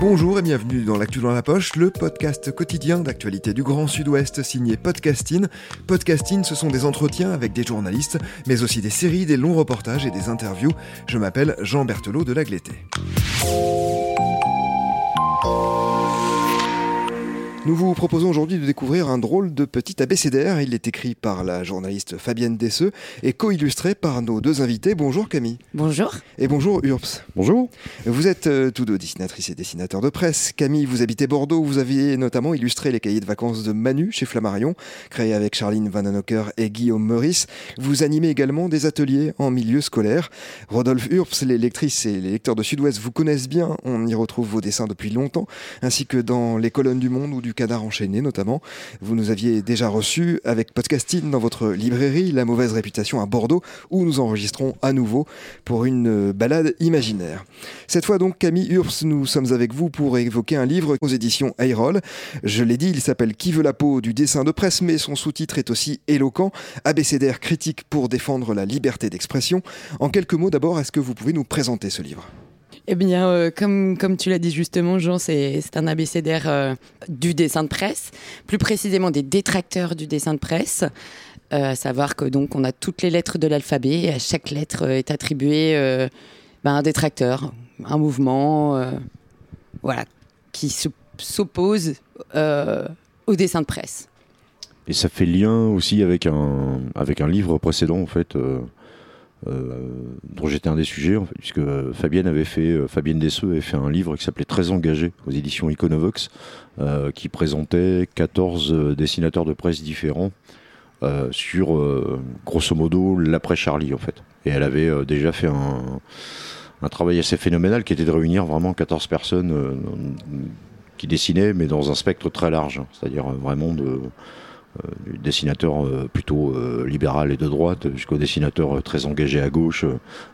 Bonjour et bienvenue dans l'actu dans la poche, le podcast quotidien d'actualité du Grand Sud-Ouest signé Podcasting. Podcasting, ce sont des entretiens avec des journalistes, mais aussi des séries, des longs reportages et des interviews. Je m'appelle Jean Berthelot de Lagleté. Nous vous proposons aujourd'hui de découvrir un drôle de petit abécédaire. Il est écrit par la journaliste Fabienne Desseux et co-illustré par nos deux invités. Bonjour Camille. Bonjour. Et bonjour Urps. Bonjour. Vous êtes euh, tous deux dessinatrices et dessinateurs de presse. Camille, vous habitez Bordeaux. Vous aviez notamment illustré les cahiers de vacances de Manu chez Flammarion, créé avec Charline Van Anocker et Guillaume Meurice. Vous animez également des ateliers en milieu scolaire. Rodolphe Urps, les lectrices et les lecteurs de Sud-Ouest vous connaissent bien. On y retrouve vos dessins depuis longtemps, ainsi que dans les colonnes du Monde ou du Canard enchaîné notamment. Vous nous aviez déjà reçu avec Podcasting dans votre librairie La mauvaise réputation à Bordeaux, où nous enregistrons à nouveau pour une balade imaginaire. Cette fois donc, Camille Urs, nous sommes avec vous pour évoquer un livre aux éditions Ayroll. Je l'ai dit, il s'appelle Qui veut la peau du dessin de presse, mais son sous-titre est aussi éloquent, abécédaire critique pour défendre la liberté d'expression. En quelques mots d'abord, est-ce que vous pouvez nous présenter ce livre? Eh bien, euh, comme, comme tu l'as dit justement, Jean, c'est un abécédaire euh, du dessin de presse, plus précisément des détracteurs du dessin de presse. Euh, à savoir que donc on a toutes les lettres de l'alphabet et à chaque lettre est attribué ben, un détracteur, un mouvement, voilà, qui s'oppose au dessin de presse. Et ça fait lien aussi avec un, avec un livre précédent en fait. Euh, dont j'étais un des sujets, puisque Fabienne avait fait, euh, Fabienne Desseux avait fait un livre qui s'appelait Très engagé aux éditions Iconovox, euh, qui présentait 14 dessinateurs de presse différents sur, grosso modo, l'après Charlie, en fait. Et elle avait déjà fait un, un, travail assez phénoménal qui était de réunir vraiment 14 personnes qui dessinaient, mais dans un spectre très large, c'est-à-dire vraiment de euh, du dessinateur euh, plutôt euh, libéral et de droite jusqu'au dessinateur très engagé à gauche,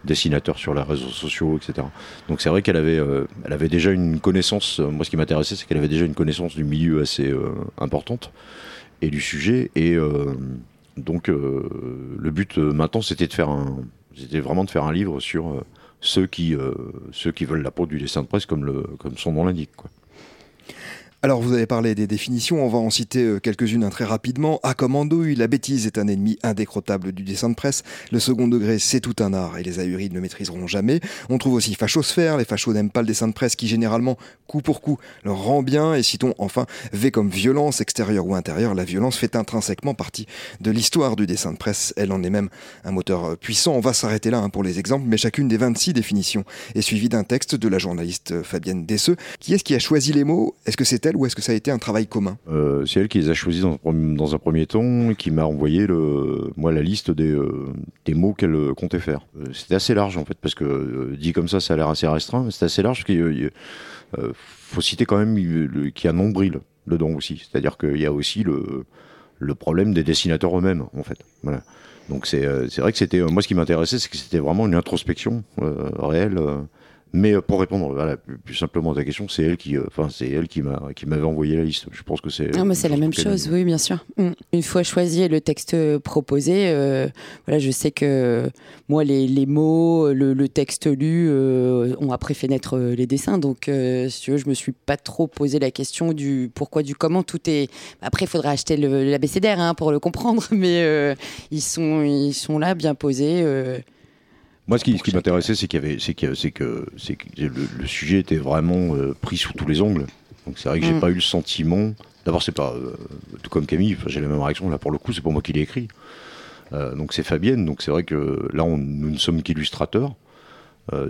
dessinateur sur les réseaux sociaux, etc. Donc c'est vrai qu'elle avait, elle avait déjà une connaissance, moi ce qui m'intéressait c'est qu'elle avait déjà une connaissance du milieu assez importante et du sujet. Et donc le but maintenant c'était de faire c'était vraiment de faire un livre sur ceux qui, ceux qui veulent la peau du dessin de presse comme, le, comme son nom l'indique. Quoi. Alors vous avez parlé des définitions, on va en citer euh, quelques-unes très rapidement. A comme andouille, la bêtise est un ennemi indécrottable du dessin de presse. Le second degré, c'est tout un art et les ahuris ne le maîtriseront jamais. On trouve aussi fachosphère, les fachos n'aiment pas le dessin de presse qui généralement, coup pour coup, leur rend bien. Et citons enfin V comme violence, extérieure ou intérieure, la violence fait intrinsèquement partie de l'histoire du dessin de presse. Elle en est même un moteur euh, puissant. On va s'arrêter là hein, pour les exemples, mais chacune des 26 définitions est suivie d'un texte de la journaliste euh, Fabienne Desseux. Qui est-ce qui a choisi les mots? Est-ce que c'est elle ou est-ce que ça a été un travail commun? Euh, C'est elle qui les a choisis dans, un premier temps et qui m'a envoyé le, moi la liste des, euh, mots qu'elle euh, comptait faire. C'était assez large en fait parce que dit comme ça, ça a l'air assez restreint. C'était assez large parce qu'il faut citer quand même qu'il y a nombril dedans aussi. C'est-à-dire qu'il y a aussi le, problème des dessinateurs eux-mêmes en fait. Donc c'est vrai que c'était moi ce qui m'intéressait, c'est que c'était vraiment une introspection réelle mais euh, pour répondre voilà, plus, simplement à ta question, c'est elle qui, euh, enfin c'est elle qui m'a qui m'avait envoyé la liste. Je pense que c'est. Non, mais c'est la même chose, oui, bien sûr. Mm. Une fois choisi le texte proposé, euh, voilà, je sais que moi les, les mots, le, texte lu ont après fait naître les dessins. Donc, si tu veux, je me suis pas trop posé la question du pourquoi, du comment. Tout est. Après, il faudra acheter l'abécédaire hein, pour le comprendre, mais ils sont ils sont là, bien posés. Moi, ce qui, qui m'intéressait, c'est qu'il y avait, c'est que, c'est que, c'est que le, sujet était vraiment euh, pris sous tous les angles. Donc c'est vrai que j'ai mm. pas eu le sentiment. D'abord, c'est pas euh, tout comme Camille. J'ai la même réaction là pour le coup. C'est pour moi qui l'ai écrit. Euh, donc c'est Fabienne. Donc c'est vrai que là, on, nous ne sommes qu'illustrateurs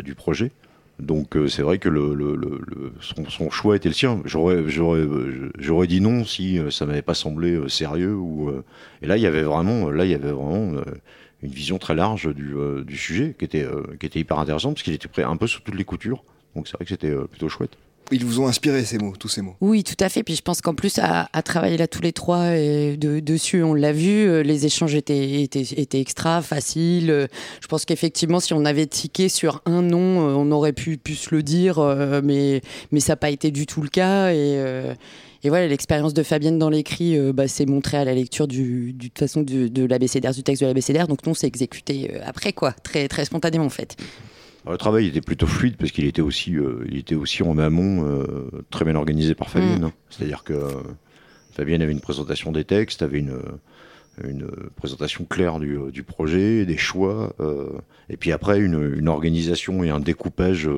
du projet. Donc c'est vrai que le, le, son, son, choix était le sien. J'aurais, j'aurais, j'aurais dit non si ça m'avait pas semblé sérieux. Ou, et là, il y avait vraiment, là, il y avait vraiment une vision très large du, du sujet qui était, qui était hyper intéressante parce qu'il était prêt un peu sous toutes les coutures. Donc c'est vrai que c'était plutôt chouette. Ils vous ont inspiré ces mots, tous ces mots. Oui, tout à fait. Puis je pense qu'en plus, à, travailler là tous les trois et de, dessus, on l'a vu, euh, les échanges étaient, étaient, extra faciles. Euh, je pense qu'effectivement, si on avait tiqué sur un nom, euh, on aurait pu, pu se le dire, mais, mais ça n'a pas été du tout le cas. Et, et voilà, l'expérience de Fabienne dans l'écrit bah, s'est montrée à la lecture du, façon de, de l'ABCDR, du texte de l'ABCDR. Donc, non, c'est exécuté après, quoi, très, très spontanément en fait. Le travail était plutôt fluide parce qu'il était aussi, euh, il était aussi en amont euh, très bien organisé par Fabienne. Mm. Hein. C'est-à-dire que euh, Fabienne avait une présentation des textes, avait une, une présentation claire du, du projet, des choix, et puis après une, une, organisation et un découpage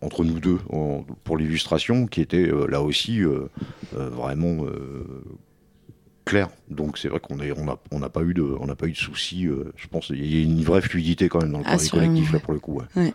entre nous deux pour l'illustration qui était là aussi vraiment clair. Donc c'est vrai qu'on n'a on on a pas eu de, on n'a pas eu de soucis. Euh, je pense qu'il y a une vraie fluidité quand même dans le ah, collectif là pour le coup. Ouais.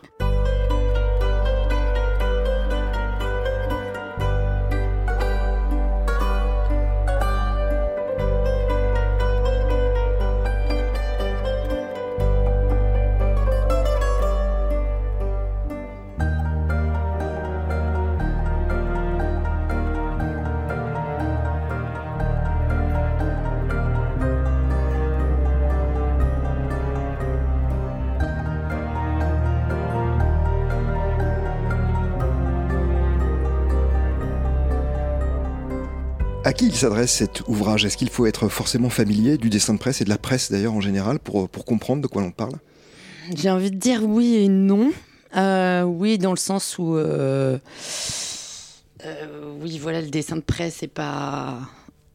Qui il s'adresse cet ouvrage? Est-ce qu'il faut être forcément familier du dessin de presse et de la presse d'ailleurs en général pour, pour comprendre de quoi l'on parle? J'ai envie de dire oui et non. Euh, oui, dans le sens où euh, euh, oui, voilà, le dessin de presse n'est pas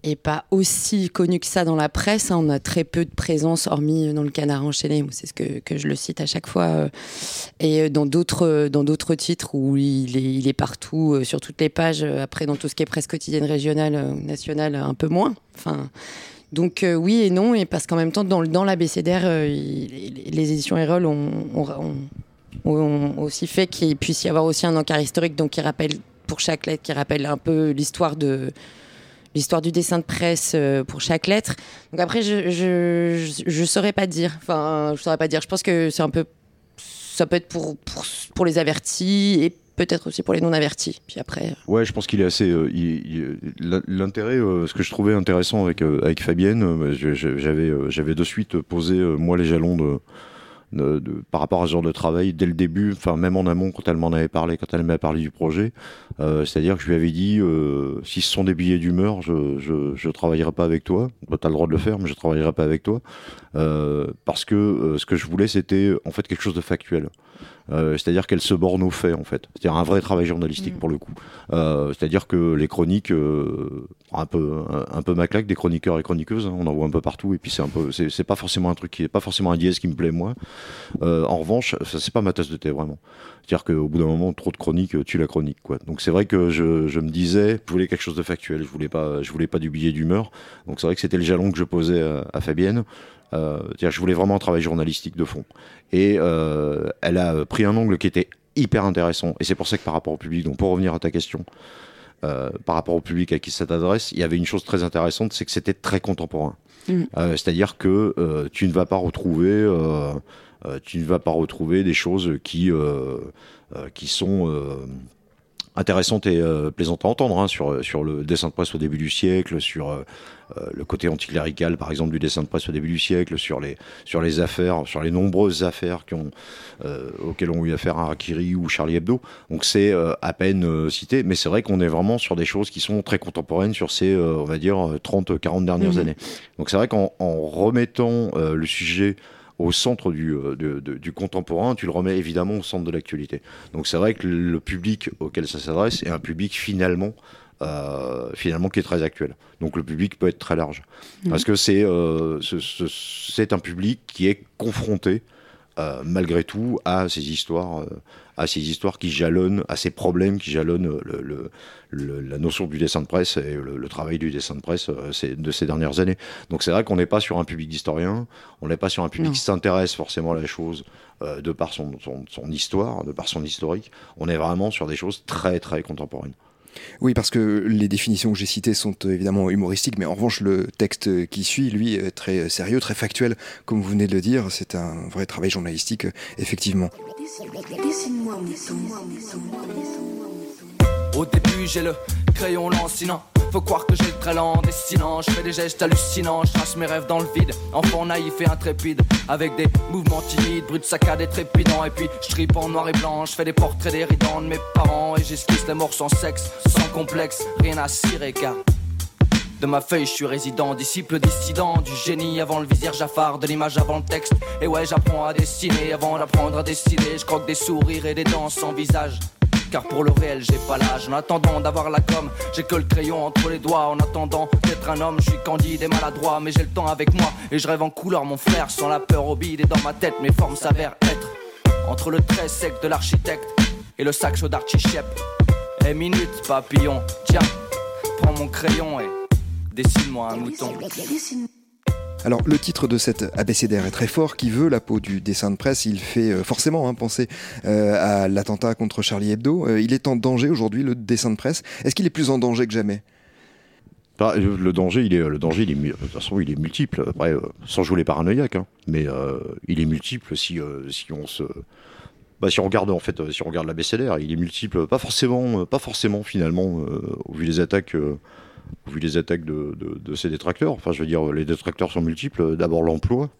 et pas aussi connu que ça dans la presse. Hein. On a très peu de présence, hormis dans le Canard enchaîné, c'est ce que, que, je le cite à chaque fois, euh, et euh, dans d'autres dans d'autres titres où il est, il est partout euh, sur toutes les pages. Après, dans tout ce qui est presse quotidienne régionale, nationale, un peu moins. Enfin. Donc oui et non, et parce qu'en même temps, dans, dans l'ABCDR, les, éditions Erol ont, ont, ont, aussi fait qu'il puisse y avoir aussi un encart historique, donc qui rappelle pour chaque lettre, qui rappelle un peu l'histoire de, l'histoire du dessin de presse euh, pour chaque lettre. Donc après, je, je, je, saurais pas dire. Enfin, je saurais pas dire. Je pense que c'est un peu, ça peut être pour, pour, les avertis et peut-être aussi pour les non avertis. Puis après. Euh. Ouais, je pense qu'il est assez. Euh, l'intérêt, ce que je trouvais intéressant avec avec Fabienne, j'avais j'avais de suite posé moi les jalons de par rapport à ce genre de travail dès le début, enfin même en amont quand elle m'en avait parlé, quand elle m'avait parlé du projet. Euh, c'est-à-dire que je lui avais dit, euh, si ce sont des billets d'humeur, je, je, travaillerai pas avec toi. tu as le droit de le faire, mais je travaillerai pas avec toi. Euh, parce que ce que je voulais, c'était en fait quelque chose de factuel. Euh, c'est-à-dire qu'elle se borne aux faits en fait. C'est-à-dire un vrai travail journalistique mm. pour le coup. Euh, c'est-à-dire que les chroniques, euh, un peu un, peu ma claque des chroniqueurs et chroniqueuses, hein, on en voit un peu partout et puis c'est un peu, c'est pas forcément un truc qui est pas forcément un dièse qui me plaît moi. en revanche, ça c'est pas ma tasse de thé vraiment. C'est-à-dire qu'au bout d'un moment, trop de chroniques tue la chronique quoi. Donc c'est vrai que je, je, me disais, je voulais quelque chose de factuel, je voulais pas, je voulais pas du billet d'humeur. Donc c'est vrai que c'était le jalon que je posais à, à Fabienne. Euh, je voulais vraiment un travail journalistique de fond. Et euh, elle a pris un angle qui était hyper intéressant. Et c'est pour ça que par rapport au public, donc pour revenir à ta question, euh, par rapport au public à qui ça t'adresse, il y avait une chose très intéressante, c'est que c'était très contemporain. Mm. C'est-à-dire que tu ne vas pas retrouver, tu ne vas pas retrouver des choses qui qui sont intéressante et euh, plaisante à entendre hein, sur, sur le dessin de presse au début du siècle, sur euh, euh, le côté anticlérical par exemple du dessin de presse au début du siècle, sur les, sur les affaires, sur les nombreuses affaires qui ont, auxquelles ont eu affaire Harakiri ou Charlie Hebdo. Donc c'est à peine cité, mais c'est vrai qu'on est vraiment sur des choses qui sont très contemporaines sur ces, on va dire, 30-40 dernières mmh. années. Donc c'est vrai qu'en remettant le sujet au centre du, euh, du, contemporain, tu le remets évidemment au centre de l'actualité. Donc c'est vrai que le public auquel ça s'adresse est un public finalement euh, finalement qui est très actuel. Donc le public peut être très large. Mmh. Parce que c'est euh, c'est un public qui est confronté malgré tout à ces histoires à ces histoires qui jalonnent, à ces problèmes qui jalonnent le, la notion du dessin de presse et le, travail du dessin de presse de ces dernières années. Donc c'est vrai qu'on n'est pas sur un public d'historiens, on n'est pas sur un public qui s'intéresse forcément à la chose de par son, son histoire, de par son historique. On est vraiment sur des choses très très contemporaines. Oui, parce que les définitions que j'ai citées sont euh, évidemment humoristiques, mais en revanche, le texte qui suit, lui, est très sérieux, très factuel, comme vous venez de le dire. C'est un vrai travail journalistique, effectivement. Au début, j'ai le crayon lancinant faut croire que j'ai le très lent dessinant. Je fais des gestes hallucinants, je trace mes rêves dans le vide. Enfant naïf et intrépide, avec des mouvements timides, brut saccade et trépidant. Et puis je tripe en noir et blanc, je fais des portraits déridants de mes parents. Et j'esquisse les morts sans sexe, sans complexe, rien à cirer car. De ma feuille, je suis résident, disciple dissident du génie avant le vizir Jafar, de l'image avant le texte. Et ouais, j'apprends à dessiner avant d'apprendre à dessiner. Je croque des sourires et des dents sans visage car pour le réel j'ai pas l'âge. En attendant d'avoir la com, j'ai que le crayon entre les doigts. En attendant d'être un homme, je suis candide et maladroit, mais j'ai le temps avec moi et je rêve en couleur, mon frère, sans la peur au bide et dans ma tête, mes formes s'avèrent être entre le trait sec de l'architecte et le sac chaud d'Archichep. Eh, minute, papillon, tiens, prends mon crayon et dessine-moi un mouton. Alors le titre de cet abécédaire est très fort, qui veut la peau du dessin de presse? Il fait euh, forcément hein, penser euh, à l'attentat contre Charlie Hebdo. Euh, il est en danger aujourd'hui, le dessin de presse. Est-ce qu'il est plus en danger que jamais? Bah, le danger, il est, le danger, il est, de toute façon, il est multiple. Après, sans jouer les paranoïaques, hein. mais il est multiple si, si on se, bah, si on regarde en fait, si on regarde l'abécédaire, il est multiple. Pas forcément, pas forcément finalement, au vu des attaques vu les attaques de, ces détracteurs. Enfin, je veux dire, les détracteurs sont multiples. D'abord l'emploi.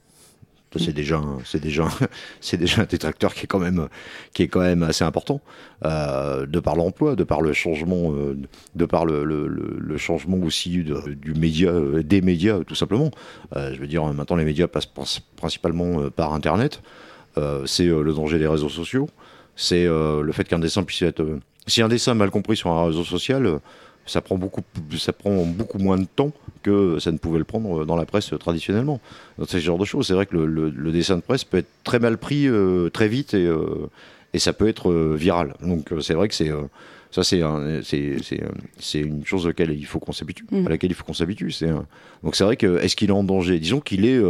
C'est déjà, c'est déjà, c'est déjà un détracteur qui est quand même, qui est quand même assez important, euh, de par l'emploi, de par le changement, euh, de par le, changement aussi du média, euh, des médias, tout simplement. je veux dire, maintenant les médias passent principalement par Internet. c'est le danger des réseaux sociaux. C'est le fait qu'un dessin puisse être, si un dessin mal compris sur un réseau social ça prend beaucoup, ça prend beaucoup moins de temps que ça ne pouvait le prendre dans la presse traditionnellement. Donc, c'est ce genre de choses. C'est vrai que le, dessin de presse peut être très mal pris euh, très vite et, euh, et, ça peut être euh, viral. Donc c'est vrai que c'est ça c'est c'est une chose laquelle il faut qu'on s'habitue, mmh. à laquelle il faut qu'on s'habitue. C'est donc c'est vrai que est-ce qu'il est en danger? Disons qu'il est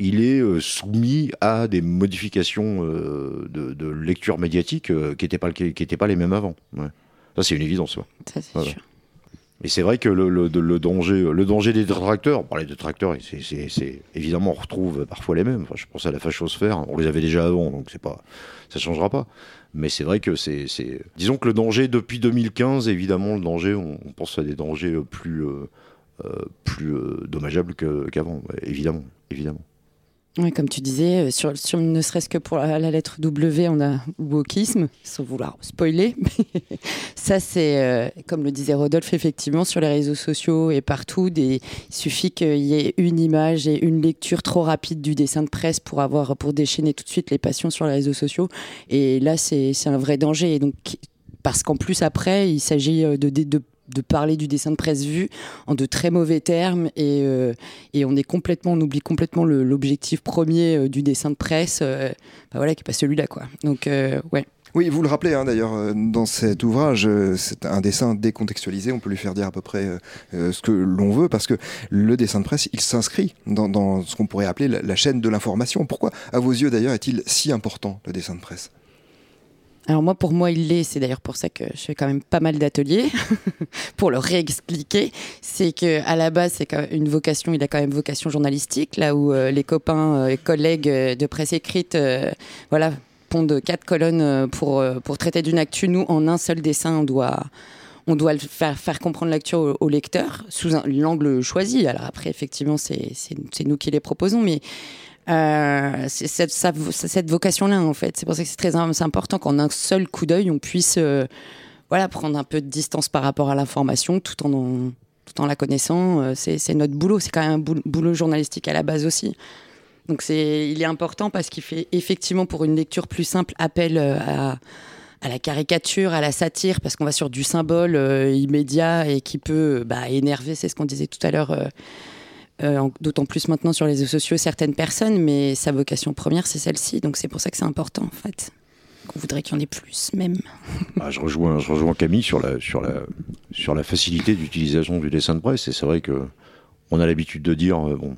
il est soumis à des modifications de, de, lecture médiatique qui n'étaient pas, qui pas les mêmes avant. Ouais. Ça, c'est une évidence. Ça, c'est sûr. Et c'est vrai que le, le, danger, le danger des détracteurs, bon, les détracteurs, c'est évidemment, on retrouve parfois les mêmes. Enfin, je pense à la fachosphère, on les avait déjà avant, donc c'est pas, ça changera pas. Mais c'est vrai que c'est, disons que le danger depuis 2015, évidemment, le danger, on, pense à des dangers plus, euh, euh, plus euh, dommageables qu'avant, évidemment, évidemment. Comme tu disais, euh, sur, ne serait-ce que pour la, lettre W, on a wokisme, sans vouloir spoiler. ça, c'est, euh, comme le disait Rodolphe, effectivement, sur les réseaux sociaux et partout, il suffit qu'il y ait une image et une lecture trop rapide du dessin de presse pour, avoir, pour déchaîner tout de suite les passions sur les réseaux sociaux. Et là, c'est, un vrai danger. Et donc, parce qu'en plus, après, il s'agit euh, de de parler du dessin de presse vu en de très mauvais termes et, euh, et on est complètement on oublie complètement l'objectif premier euh, du dessin de presse euh, bah voilà qui est pas celui-là quoi. Donc ouais. Oui, vous le rappelez hein, d'ailleurs dans cet ouvrage, c'est un dessin décontextualisé, on peut lui faire dire à peu près ce que l'on veut, parce que le dessin de presse, il s'inscrit dans, ce qu'on pourrait appeler la chaîne de l'information. Pourquoi, à vos yeux d'ailleurs, est-il si important le dessin de presse? Alors moi, pour moi, il l'est. C'est d'ailleurs pour ça que je fais quand même pas mal d'ateliers pour le réexpliquer. C'est que à la base, c'est une vocation. Il a quand même vocation journalistique, là où euh, les copains et collègues euh, de presse écrite, euh, voilà, pondent quatre colonnes pour pour traiter d'une actu. Nous, en un seul dessin, on doit on doit faire, faire comprendre l'actu au, lecteur sous l'angle choisi. Alors après, effectivement, c'est nous qui les proposons, mais euh, cette, vocation-là, en fait. C'est pour ça que c'est très important qu'en un seul coup d'œil, on puisse euh, voilà, prendre un peu de distance par rapport à l'information tout en, tout en la connaissant. Euh, c'est notre boulot. C'est quand même un boulot journalistique à la base aussi. Donc c'est, il est important parce qu'il fait effectivement pour une lecture plus simple appel à, à la caricature, à la satire, parce qu'on va sur du symbole immédiat et qui peut bah, énerver, c'est ce qu'on disait tout à l'heure, euh, d'autant plus maintenant sur les réseaux sociaux, certaines personnes, mais sa vocation première, c'est celle-ci. Donc c'est pour ça que c'est important, en fait. qu'on voudrait qu'il y en ait plus, même. Ah, je, rejoins, je rejoins Camille sur la, sur la, sur la facilité d'utilisation du dessin de presse. Et c'est vrai que on a l'habitude de dire, euh, bon,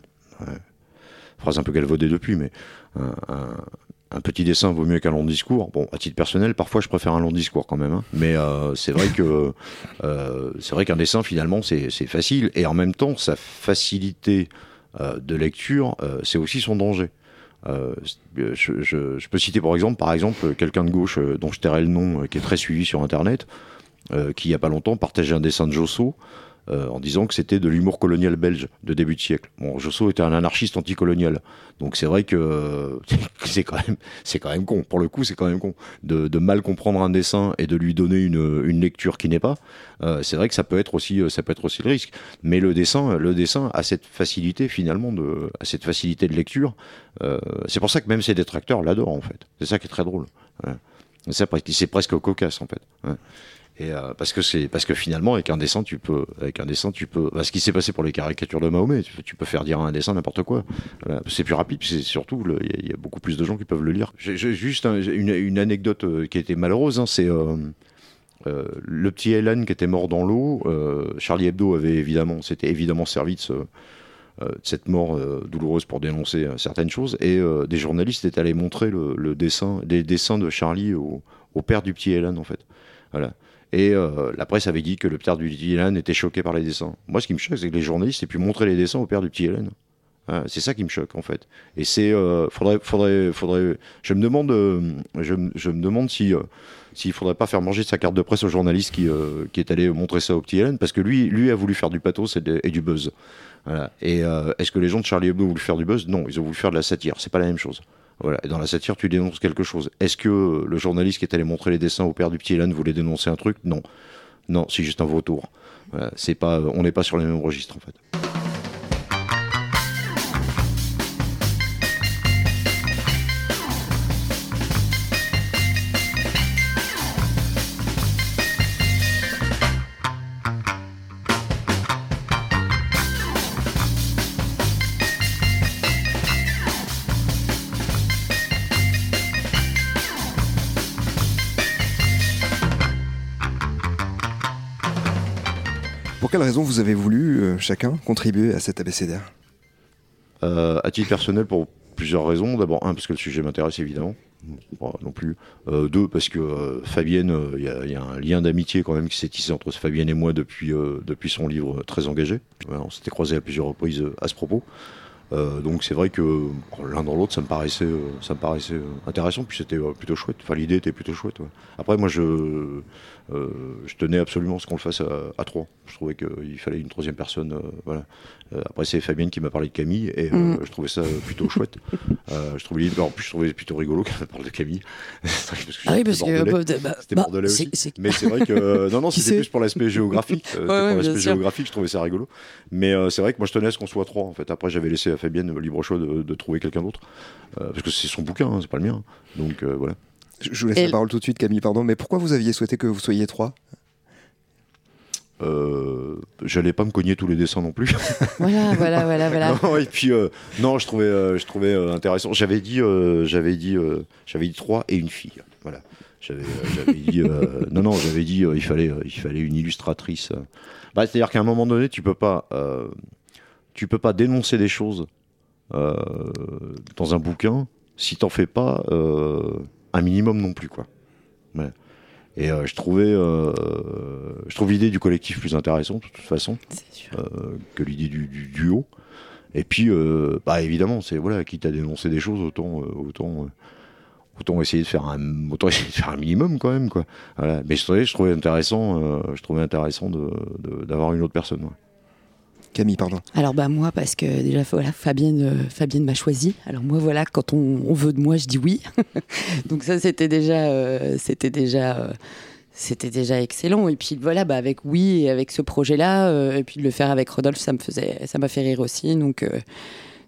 phrase un peu galvaudée depuis, mais un, petit dessin vaut mieux qu'un long discours. Bon, à titre personnel, parfois je préfère un long discours quand même. Hein. Mais euh, c'est vrai que euh, c'est vrai qu'un dessin finalement c'est facile et en même temps sa facilité de lecture, c'est aussi son danger. Euh, je, peux citer par exemple, par exemple quelqu'un de gauche euh, dont je tairai le nom, euh, qui est très suivi sur Internet, qui il n'y a pas longtemps partageait un dessin de Josso euh, en disant que c'était de l'humour colonial belge de début de siècle. Bon, Josso était un anarchiste anticolonial, donc c'est vrai que c'est quand même c'est quand même con. Pour le coup, c'est quand même con de, mal comprendre un dessin et de lui donner une, une lecture qui n'est pas. Euh, c'est vrai que ça peut être aussi ça peut être aussi le risque. Mais le dessin le dessin a cette facilité finalement de a cette facilité de lecture. Euh, c'est pour ça que même ses détracteurs l'adorent en fait. C'est ça qui est très drôle. C'est presque cocasse en fait. Euh, parce que finalement avec un dessin tu peux avec un dessin tu peux ce qui s'est passé pour les caricatures de Mahomet tu, peux faire dire un dessin n'importe quoi. C'est plus rapide c'est surtout il y, a beaucoup plus de gens qui peuvent le lire. Juste une, anecdote euh, qui était malheureuse hein, c'est euh, le petit Hélène qui était mort dans l'eau Charlie Hebdo avait évidemment c'était évidemment servi de, ce, de cette mort douloureuse pour dénoncer certaines choses. Et des journalistes étaient allés montrer le, dessin des dessins de Charlie au, père du petit Hélène en fait. Voilà et euh, la presse avait dit que le père du petit Hélène était choqué par les dessins. Moi, ce qui me choque, c'est que les journalistes aient pu montrer les dessins au père du petit Hélène. Hein, c'est ça qui me choque en fait. Et c'est, euh, faudrait, faudrait, faudrait. Je me demande, euh, je, me demande si, s'il faudrait pas faire manger sa carte de presse au journaliste qui, qui est allé montrer ça au petit Hélène, parce que lui, lui a voulu faire du pathos et, du buzz. Et est-ce que les gens de Charlie Hebdo voulu faire du buzz? Non, ils ont voulu faire de la satire. C'est pas la même chose. Voilà. Et dans la satire, tu dénonces quelque chose. Est-ce que le journaliste qui est allé montrer les dessins au père du petit Hélène voulait dénoncer un truc? Non. Non, c'est juste un vautour. Voilà. C'est pas, on n'est pas sur les mêmes registres en fait. Raison vous avez voulu, euh, chacun, contribuer à cet abécédaire euh, À titre personnel, pour plusieurs raisons. D'abord, un, parce que le sujet m'intéresse évidemment. non plus. Euh, deux, parce que Fabienne, il y, a un lien d'amitié quand même qui s'est tissé entre Fabienne et moi depuis, depuis son livre très engagé. on s'était croisés à plusieurs reprises à ce propos. Donc c'est vrai que l'un dans l'autre, ça me paraissait, ça me paraissait intéressant, puis c'était plutôt chouette. Enfin, l'idée était plutôt chouette. Après, moi, je, euh, je tenais absolument ce qu'on le fasse à, trois. Je trouvais qu'il fallait une troisième personne. Euh, voilà. Euh, après, c'est Fabienne qui m'a parlé de Camille et mm. je trouvais ça plutôt chouette. je trouvais, en plus, je trouvais plutôt rigolo qu'elle parle de Camille. ah oui, parce que bah, c'était bah, aussi. Mais c'est vrai que non, non, c'était plus pour l'aspect géographique. pour l'aspect géographique, je trouvais ça rigolo. Mais c'est vrai que moi, je tenais à ce qu'on soit trois. En fait, après, j'avais laissé à Fabienne le libre choix de, trouver quelqu'un d'autre parce que c'est son bouquin, hein, c'est pas le mien. Donc voilà. Je vous laisse la parole tout de suite, Camille, pardon. Mais pourquoi vous aviez souhaité que vous soyez trois? Euh, j'allais pas me cogner tous les dessins non plus. Voilà, voilà, voilà, voilà. non, et puis euh, non, je trouvais, euh, je trouvais intéressant. J'avais dit, j'avais dit, j'avais dit trois et une fille. Voilà. J'avais, dit, non, non, j'avais dit, il fallait, il fallait une illustratrice. Bah, c'est-à-dire qu'à un moment donné, tu peux pas, tu peux pas dénoncer des choses dans un bouquin si t'en fais pas un minimum non plus, quoi. Et euh, je trouvais, euh, je trouve l'idée du collectif plus intéressante de toute façon euh, que l'idée du, duo. Et puis, bah évidemment, c'est voilà, quitte à dénoncer des choses, autant, autant, autant essayer de faire un, autant essayer de faire un minimum quand même, quoi. Voilà. Mais je trouvais, je trouvais intéressant, je trouvais intéressant d'avoir une autre personne. Camille, pardon. Alors bah moi parce que déjà voilà Fabienne euh, Fabienne m'a choisi. Alors moi voilà quand on, veut de moi je dis oui. Donc ça c'était déjà euh, c'était déjà euh, c'était déjà excellent et puis voilà bah avec oui et avec ce projet là et puis de le faire avec Rodolphe ça me faisait ça m'a fait rire aussi donc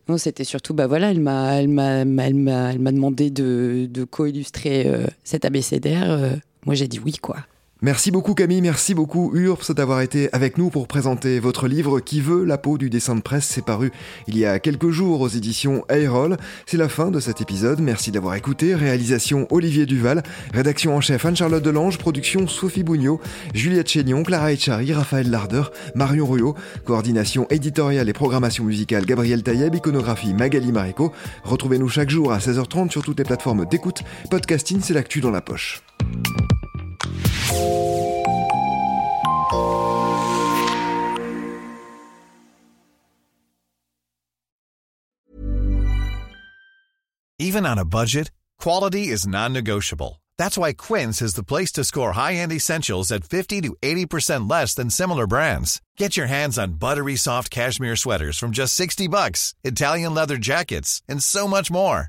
non c'était surtout bah voilà elle m'a elle m'a elle m'a demandé de, de co-illustrer cet abécédaire moi j'ai dit oui quoi. Merci beaucoup Camille, merci beaucoup URPS d'avoir été avec nous pour présenter votre livre Qui veut la peau du dessin de presse? C'est paru il y a quelques jours aux éditions Aerol. C'est la fin de cet épisode, merci d'avoir écouté. Réalisation Olivier Duval, rédaction en chef Anne-Charlotte Delange, production Sophie Bougnot, Juliette Chénion, Clara Echari, Raphaël Larder, Marion Ruot, coordination éditoriale et programmation musicale Gabriel Taïeb, iconographie Magali Marico. Retrouvez-nous chaque jour à 16h30 sur toutes les plateformes d'écoute. Podcasting, c'est l'actu dans la poche. Even on a budget, quality is non-negotiable. That's why Quince is the place to score high-end essentials at 50 to 80% less than similar brands. Get your hands on buttery soft cashmere sweaters from just 60 bucks, Italian leather jackets, and so much more.